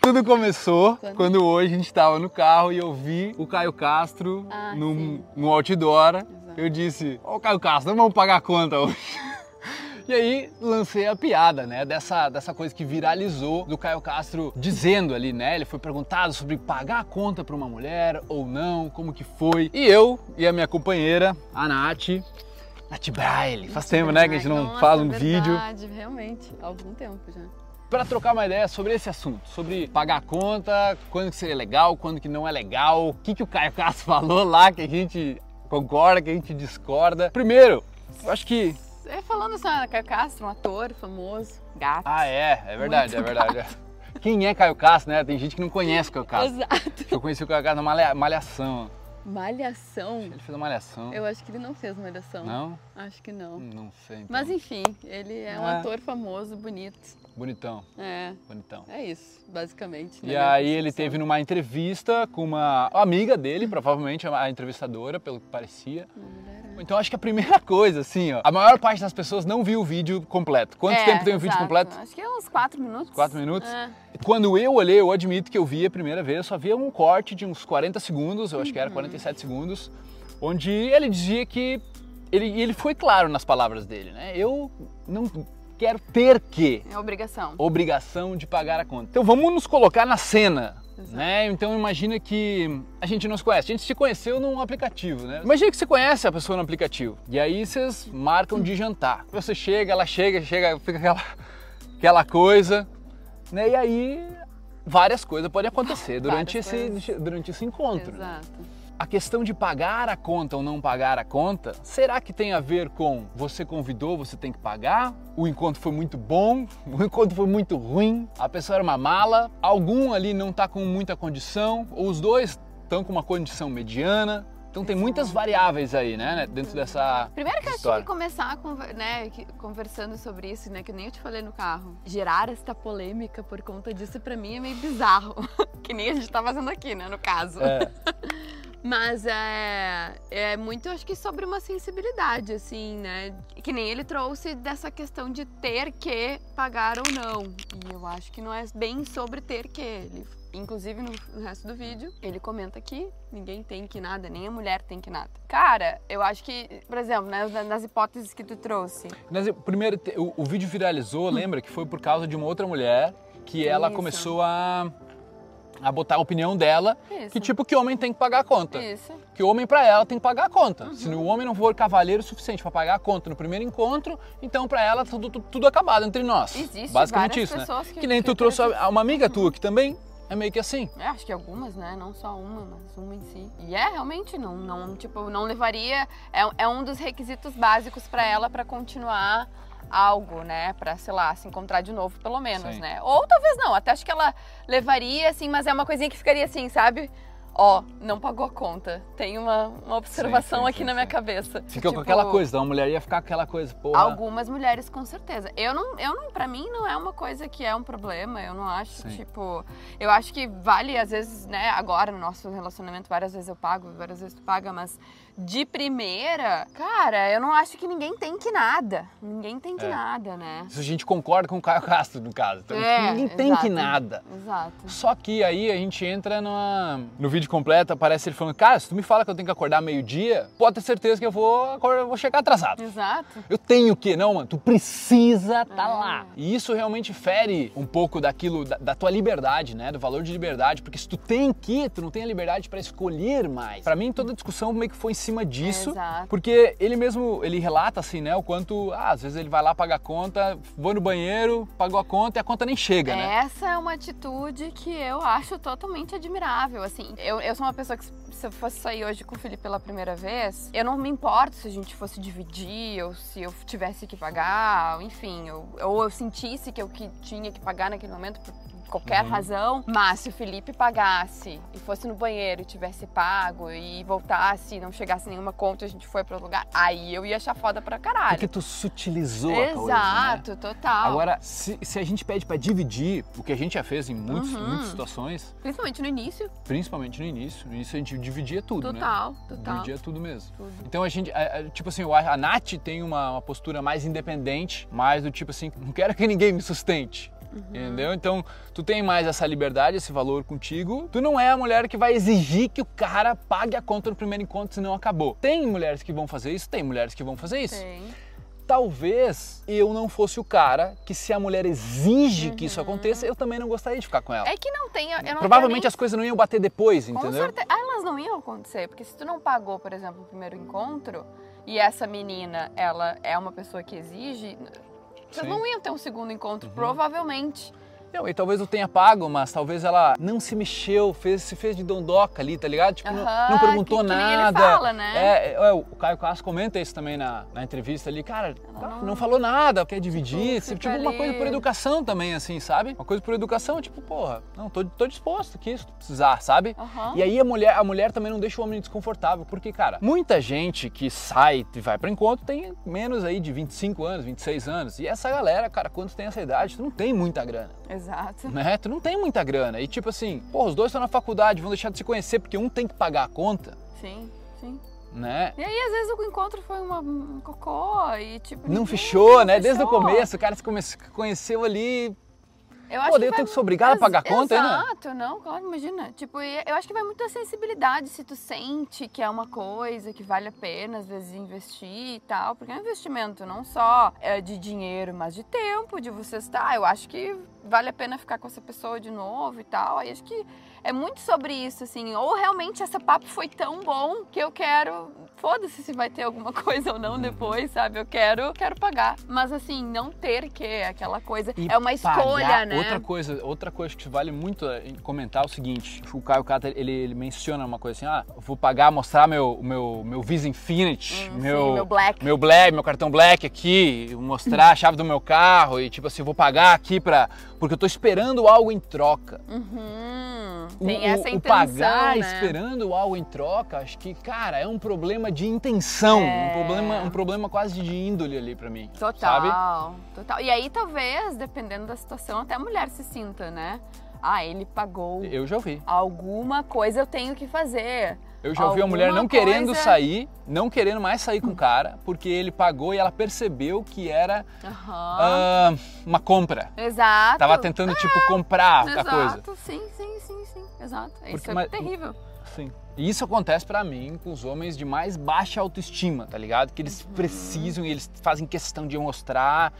Tudo começou Quando? quando, hoje a gente estava no carro e eu vi o Caio Castro Ah, sim. num outdoor. Exato. Eu disse, ô Caio Castro, vamos pagar a conta hoje. E aí lancei a piada, né, dessa, dessa coisa que viralizou do Caio Castro dizendo ali, né, ele foi perguntado sobre pagar a conta para uma mulher ou não, como que foi. E eu e a minha companheira, a Nath, Nath Braille, faz tempo, né, que a gente não Nossa, faz um verdade, vídeo. realmente, há algum tempo já. para trocar uma ideia sobre esse assunto, sobre pagar a conta, quando que seria legal, quando que não é legal, o que, que o Caio Castro falou lá que a gente concorda, que a gente discorda. Primeiro, eu acho que. É falando assim, ah, Caio Castro, um ator famoso, gato. Ah, é, é verdade, Muito é verdade. Quem é Caio Castro, né? Tem gente que não conhece o Caio Castro. Exato. Eu conheci o Caio Castro na malha- Malhação. Malhação. Ele fez a Malhação. Eu acho que ele não fez Malhação. Não? Acho que não. Não sei. Então. Mas enfim, ele é um É. ator famoso, bonito. Bonitão, É, bonitão. é isso, basicamente. E né, minha aí ele teve numa entrevista com uma amiga dele, provavelmente a entrevistadora, pelo que parecia. Uma mulher. Então acho que a primeira coisa, assim, ó, a maior parte das pessoas não viu o vídeo completo. Quanto É, tempo tem o vídeo exato. completo? Acho que é uns quatro minutos. Quatro minutos? É. Quando eu olhei, eu admito que eu vi a primeira vez, eu só via um corte de uns 40 segundos, eu acho que era 47 segundos, onde ele dizia que ele, e ele foi claro nas palavras dele, né? Eu não quero ter que É obrigação. obrigação de pagar a conta. Então vamos nos colocar na cena. Exato. Né? Então imagina que a gente não se conhece, a gente se conheceu num aplicativo, né? Imagina que você conhece a pessoa no aplicativo e aí vocês marcam de jantar. Você chega, ela chega, chega, fica aquela, aquela coisa, né? E aí várias coisas podem acontecer durante Várias esse, durante esse encontro. Exato. A questão de pagar a conta ou não pagar a conta, será que tem a ver com você convidou, você tem que pagar? O encontro foi muito bom, o encontro foi muito ruim, a pessoa era uma mala, algum ali não está com muita condição, ou os dois estão com uma condição mediana. Então tem muitas variáveis aí, né, dentro dessa Primeiro que eu acho história. que começar com, né, conversando sobre isso, né, que nem eu te falei no carro. Gerar esta polêmica por conta disso pra mim é meio bizarro. que nem a gente tá fazendo aqui, né, no caso. É, Mas é, é muito, acho que sobre uma sensibilidade, assim, né? Que nem ele trouxe dessa questão de ter que pagar ou não. E eu acho que não é bem sobre ter que. Ele, inclusive no, no resto do vídeo, ele comenta que ninguém tem que nada, nem a mulher tem que nada. Cara, eu acho que, por exemplo, né, nas- nas hipóteses que tu trouxe, Mas, primeiro, o, o vídeo viralizou, lembra que foi por causa de uma outra mulher que ela Isso. começou a, a botar a opinião dela, Isso. que tipo que homem tem que pagar a conta. isso. que o homem pra ela tem que pagar a conta. Uhum. Se o homem não for cavaleiro suficiente pra pagar a conta no primeiro encontro, então pra ela tá tudo, tudo, tudo acabado entre nós. Existe Basicamente isso, né? que- Que nem tu que trouxe acreditam. a- uma amiga tua que também é meio que assim. É, acho que algumas, né? Não só uma, mas uma em si. E é, realmente, não, não tipo, não levaria... É, é um dos requisitos básicos pra ela pra continuar algo, né? Pra, sei lá, se encontrar de novo, pelo menos, Sim. né? Ou talvez não, até acho que ela levaria, assim, mas é uma coisinha que ficaria assim, sabe? Ó, não pagou a conta. Tem uma, uma observação sim, aqui sim, na minha sim. cabeça. Fica com Tipo, aquela coisa, então a mulher ia ficar com aquela coisa, porra. Algumas mulheres, com certeza. Eu não, eu não, pra mim, não é uma coisa que é um problema. Eu não acho, Sim. tipo. Eu acho que vale, às vezes, né, agora no nosso relacionamento, várias vezes eu pago, várias vezes tu paga, mas de primeira, cara, eu não acho que ninguém tem que nada. Ninguém tem que É. nada, né? Isso a gente concorda com o Caio Castro, no caso. Então, É, ninguém tem que exato. nada. Exato. Só que aí a gente entra numa... no vídeo completo, aparece ele falando, cara, se tu me fala que eu tenho que acordar meio-dia, pode ter certeza que eu vou, acordar, eu vou chegar atrasado. Exato. Eu tenho que, não, mano, tu precisa tá É. lá. E isso realmente fere um pouco daquilo, da, da tua liberdade, né? Do valor de liberdade, porque se tu tem que, tu não tem a liberdade pra escolher mais. Pra mim, toda a discussão meio que foi em cima disso, Exato. porque ele mesmo, ele relata assim, né, o quanto, ah, às vezes ele vai lá pagar a conta, vou no banheiro, pagou a conta e a conta nem chega, né? Essa é uma atitude que eu acho totalmente admirável. Assim, eu, eu sou uma pessoa que, se eu fosse sair hoje com o Felipe pela primeira vez, eu não me importo se a gente fosse dividir ou se eu tivesse que pagar, enfim, ou, ou eu sentisse que eu que tinha que pagar naquele momento por qualquer razão. Mas se o Felipe pagasse e fosse no banheiro e tivesse pago e voltasse e não chegasse nenhuma conta e a gente foi para outro lugar, aí eu ia achar foda pra caralho. Porque tu sutilizou a coisa, né? Exato, total. Agora, se, se a gente pede pra dividir, o que a gente já fez em muitos, Uhum. muitas situações, Principalmente no início. principalmente no início, no início a gente dividia tudo, né? Total, total. Dividia tudo mesmo. Tudo. Então a gente, a- a- tipo assim, eu acho- a Nath tem uma, uma postura mais independente, mais do tipo assim, não quero que ninguém me sustente. Uhum. Entendeu? Então, tu tem mais essa liberdade, esse valor contigo. Tu não é a mulher que vai exigir que o cara pague a conta no primeiro encontro, senão acabou. Tem mulheres que vão fazer isso, tem mulheres que vão fazer isso. Tem. Talvez eu não fosse o cara que, se a mulher exige que isso aconteça, eu também não gostaria de ficar com ela. É que não tem. Não Provavelmente tenho as coisas não iam bater depois, nem... Com entendeu? certeza. Ah, Elas não iam acontecer, porque se tu não pagou, por exemplo, o primeiro encontro, e essa menina, ela é uma pessoa que exige, vocês Sim. não iam ter um segundo encontro, Uhum. provavelmente. Não, e talvez eu tenha pago, mas talvez ela não se mexeu, fez, se fez de dondoca ali, tá ligado? Tipo, não, Aham, não perguntou que- que nada. fala, né? É, é, o Caio Castro comenta isso também na, na entrevista ali. Cara, Ela não, não- falou nada, quer dividir. fica Tipo, uma coisa por educação também, assim, sabe? Uma coisa por educação, tipo, porra, não, tô, tô disposto aqui, se tu precisar, sabe? Aham. E aí a mulher, a mulher também não deixa o homem desconfortável, porque, cara, muita gente que sai e vai para encontro tem menos aí de 25 anos, 26 anos. E essa galera, cara, quando tem essa idade, tu não tem muita grana Exato. Né? Tu não tem muita grana. E tipo assim, pô, os dois estão na faculdade, vão deixar de se conhecer porque um tem que pagar a conta, Sim, sim. né? E aí, às vezes, o encontro foi uma, um cocô e, tipo... Não fechou, né? Desde o começo, o cara se conheceu ali. Eu acho daí eu vai tenho que ser obrigado a pagar a conta, né? Exato, não, claro, imagina. Tipo, eu acho que vai muito da sensibilidade, se tu sente que é uma coisa que vale a pena, às vezes, investir e tal. Porque é um investimento não só é, de dinheiro, mas de tempo, de você estar. Eu acho que vale a pena ficar com essa pessoa de novo e tal. Aí acho que é muito sobre isso, assim. Ou realmente esse papo foi tão bom que eu quero. Foda-se se vai ter alguma coisa ou não depois, sabe? Eu quero, quero pagar. Mas assim, não ter que, aquela coisa. E é uma escolha, pagar- né? Outra coisa, outra coisa que vale muito é, comentar é o seguinte: o Caio Cata ele, ele menciona uma coisa assim: ah, vou pagar, mostrar meu, meu, meu Visa Infinity, Hum, sim, meu, meu Black. meu Black, meu cartão Black aqui, mostrar a chave do meu carro e tipo assim, vou pagar aqui pra. Porque eu tô esperando algo em troca. Uhum, tem o, essa o intenção, pagar né? esperando algo em troca, acho que, cara, é um problema de intenção, É. um problema, um problema quase de índole ali pra mim. Total, Sabe? total. E aí talvez, dependendo da situação, até a mulher se sinta, né? Ah, ele pagou Eu já ouvi. alguma coisa, eu tenho que fazer. Eu já ouvi a mulher não querendo coisa- sair, não querendo mais sair com o cara, porque ele pagou e ela percebeu que era Aham. ah, uma compra. Exato. Tava tentando, tipo, comprar a coisa. Exato, sim, sim, sim, sim. Exato. Porque, Isso é mas- terrível. Sim. E isso acontece pra mim com os homens de mais baixa autoestima, tá ligado? Que eles Uhum. precisam e eles fazem questão de mostrar.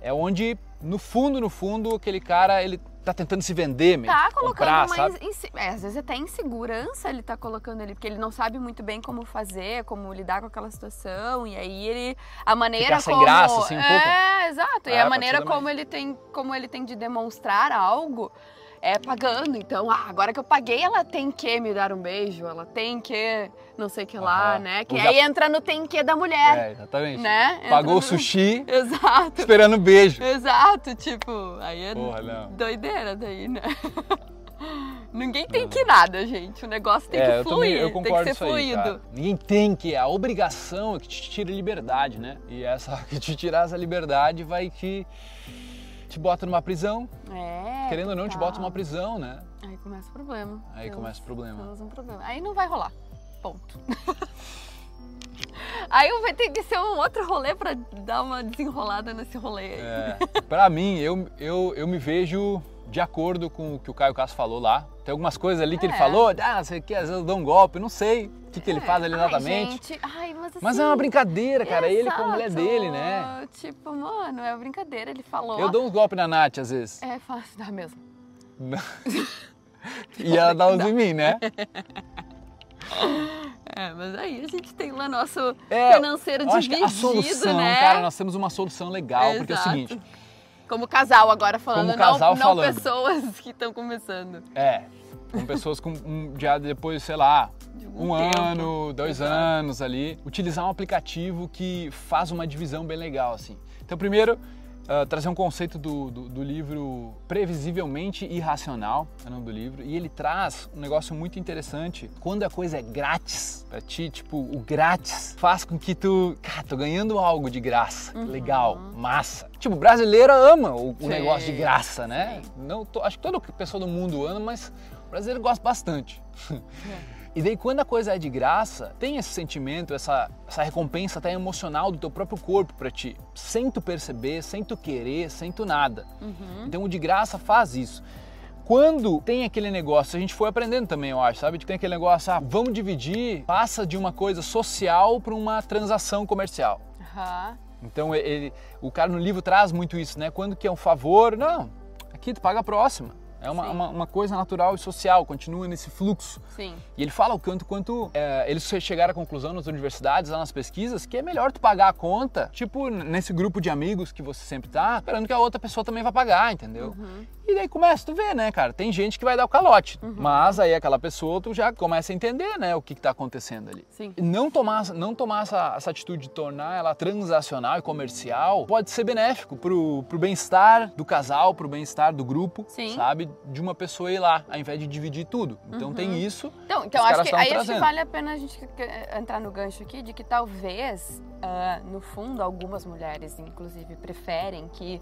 É onde, no fundo, no fundo, aquele cara, ele tá tentando se vender mesmo. Tá colocando comprar, inse- é, às vezes até insegurança ele tá colocando ali, porque ele não sabe muito bem como fazer, como lidar com aquela situação. E aí ele. A maneira Ficar sem como. graça, assim, um é, pouco. exato. E É, a maneira como ele tem. Como ele tem de demonstrar algo. É pagando, então, ah, agora que eu paguei, ela tem que me dar um beijo, ela tem que não sei o que lá, né? Que Usa- aí entra no tem que da mulher, É, exatamente. né? Pagou no- o sushi Exato, esperando o beijo. exato, tipo, aí é Porra, doideira daí, né? Ninguém tem que nada, gente. O negócio tem é, que eu fluir, também, eu tem que ser isso aí, fluido. Ninguém tem que, a obrigação é que te tira liberdade, né? E essa que te tirar essa liberdade vai que te bota numa prisão, É. querendo ou não, te bota numa prisão, né? Aí começa o problema. Aí começa o problema. Um problema. Aí não vai rolar. Ponto. Aí vai ter que ser um outro rolê pra dar uma desenrolada nesse rolê. aí. É, pra mim, eu, eu, eu me vejo de acordo com o que o Caio Castro falou lá. Tem algumas coisas ali que ele É. falou, ah, você quer, às vezes eu dou um golpe, não sei o que, que ele É. faz ali Ai, exatamente. gente, ai, mas, assim, Mas é uma brincadeira, cara, ele com a mulher exato. dele, né? Tipo, mano, é uma brincadeira. Ele falou. Eu dou uns golpes na Nath às vezes. É fácil, dá mesmo. E ela dá uns em mim, né? É, mas aí a gente tem lá nosso É, financeiro dividido, a solução, né? cara, nós temos uma solução legal, porque é o Exato. seguinte, Como casal agora falando, Como casal não, falando. não pessoas que estão começando. é, com pessoas com um, já depois, sei lá, um tempo. ano, dois Exato. anos ali, utilizar um aplicativo que faz uma divisão bem legal, assim. Então, primeiro, uh, trazer um conceito do, do, do, livro Previsivelmente Irracional, é o nome do livro, e ele traz um negócio muito interessante. Quando a coisa é grátis pra ti, tipo, o grátis faz com que tu, cara, tô ganhando algo de graça, uhum. legal, massa. Tipo, brasileiro ama o, o negócio de graça, né? Não, tô, acho que toda pessoa do mundo ama, mas o brasileiro gosta bastante. É. E daí quando a coisa é de graça, tem esse sentimento, essa, essa recompensa até emocional do teu próprio corpo para ti, sem tu perceber, sem tu querer, sem tu nada. Uhum. Então o de graça faz isso. Quando tem aquele negócio, a gente foi aprendendo também, eu acho, sabe? Tem aquele negócio, ah, vamos dividir, passa de uma coisa social para uma transação comercial. Uhum. Então ele, o cara no livro traz muito isso, né? Quando que é um favor, não, aqui tu paga a próxima. É uma, uma, uma, coisa natural e social, continua nesse fluxo. Sim. E ele fala o quanto quanto é, eles chegaram à conclusão nas universidades, lá nas pesquisas, que é melhor tu pagar a conta, tipo, nesse grupo de amigos que você sempre tá, esperando que a outra pessoa também vai pagar, entendeu? Uhum. E daí começa, tu vê, né, cara? Tem gente que vai dar o calote, uhum. mas aí aquela pessoa, tu já começa a entender, né, o que, que tá acontecendo ali. Sim. E não tomar, não tomar essa, essa atitude de tornar ela transacional e comercial pode ser benéfico pro, pro bem-estar do casal, pro bem-estar do grupo, Sim. sabe? De uma pessoa ir lá, ao invés de dividir tudo. Então uhum. tem isso. Então, então acho que aí acho que vale a pena a gente entrar no gancho aqui de que talvez, uh, no fundo, algumas mulheres, inclusive, preferem que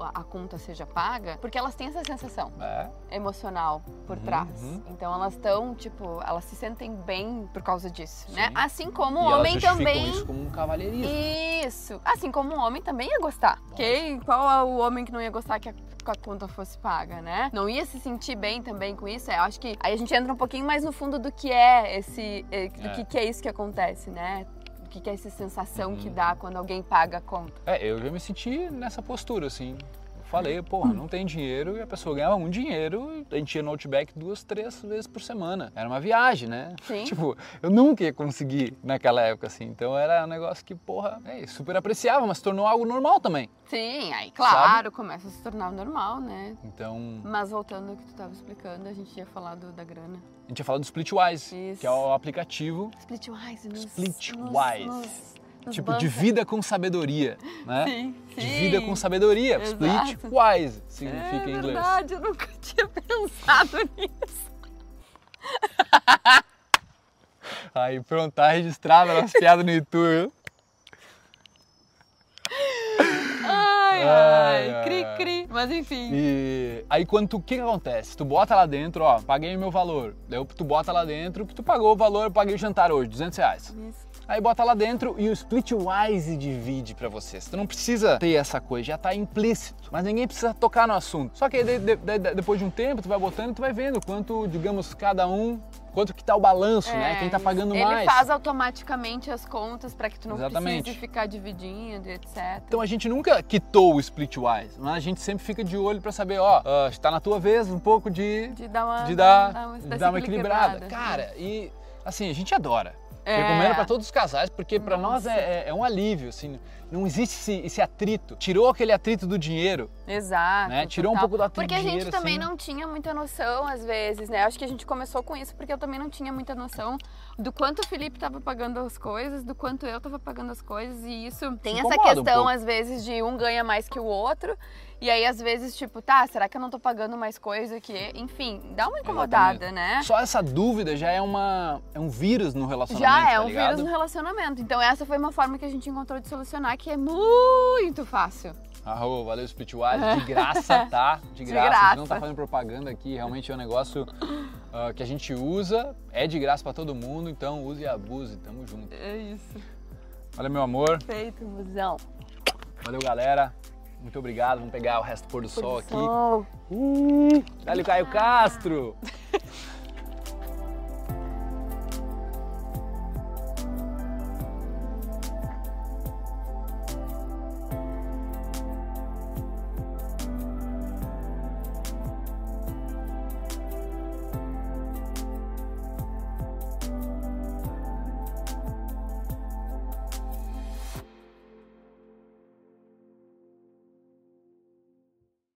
a conta seja paga, porque elas têm essa sensação é. emocional por uhum, trás. Uhum. Então elas estão, tipo, elas se sentem bem por causa disso, né? Sim. né? Assim como o homem também. Isso como um cavalheirismo. Isso. Assim como o homem também ia gostar. Quem, qual é o homem que não ia gostar que a, que a conta fosse paga, né? Não ia se sentir bem também com isso. Eu acho que aí a gente entra um pouquinho mais no fundo do que é esse, eh, do é. que, que é isso que acontece, né? O que, que é essa sensação que uhum. dá quando alguém paga a conta? É, eu já me senti nessa postura, assim falei, porra, não tem dinheiro e a pessoa ganhava um dinheiro, a gente ia no Outback duas, três vezes por semana. Era uma viagem, né? Sim. tipo, eu nunca ia conseguir naquela época, assim. Então era um negócio que, porra, é, super apreciava, mas se tornou algo normal também. Sim, aí claro, Sabe? começa a se tornar normal, né? Então. Mas voltando ao que tu estava explicando, a gente ia falar do, da grana. A gente ia falar do Splitwise, Isso. que é o aplicativo. Splitwise, nos, Splitwise. Nos, nos tipo, de vida com sabedoria, né? Sim, sim. De vida com sabedoria. Exato. Split wise significa é em inglês. É verdade, eu nunca tinha pensado nisso. Aí, pronto, tá registrado as piadas no YouTube. Ai, ai, ai, cri, cri. Mas enfim. E aí quando tu, o que, que acontece? Tu bota lá dentro, ó, paguei meu valor. Daí tu bota lá dentro que tu pagou o valor, eu paguei o jantar hoje, 200 reais. Isso. Aí bota lá dentro e o Splitwise divide para vocês. Tu não precisa ter essa coisa, já tá implícito. Mas ninguém precisa tocar no assunto. Só que aí, de, de, de, depois de um tempo, tu vai botando e tu vai vendo quanto, digamos, cada um quanto que tá o balanço, né? é, né? Quem tá pagando ele mais. Ele faz automaticamente as contas para que tu não Exatamente. precise ficar dividindo, etc. Então a gente nunca quitou o Splitwise, mas a gente sempre fica de olho para saber, ó, uh, está na tua vez um pouco de de dar uma de dar, dar uma, de dar uma equilibrada. Cara, e assim, a gente adora. É. Recomendo para todos os casais, porque para nós é, é, é, um alívio, assim, não existe esse, esse, atrito. Tirou aquele atrito do dinheiro. Exato. Né? Tirou total. um pouco atrito Porque a gente também assim. não tinha muita noção, às vezes, né? Acho que a gente começou com isso porque eu também não tinha muita noção do quanto o Felipe estava pagando as coisas, do quanto eu estava pagando as coisas, e isso tem essa questão, um às vezes, de um ganha mais que o outro. E aí, às vezes, tipo, tá, será que eu não tô pagando mais coisa que. Enfim, dá uma incomodada, Exatamente. né? Só essa dúvida já é, uma, é um vírus no relacionamento. Já é tá um ligado? vírus no relacionamento. Então, essa foi uma forma que a gente encontrou de solucionar que é muito fácil. Arro, valeu, Splitwise, de graça, tá? De graça. De graça. A gente não tá fazendo propaganda aqui, realmente é um negócio uh, que a gente usa, é de graça para todo mundo, então use e abuse, tamo junto. É isso. Valeu, meu amor. Feito, musão. Valeu, galera. Muito obrigado. Vamos pegar o resto do pôr do, pôr sol do aqui. Sol. Uh, Dali Caio Castro.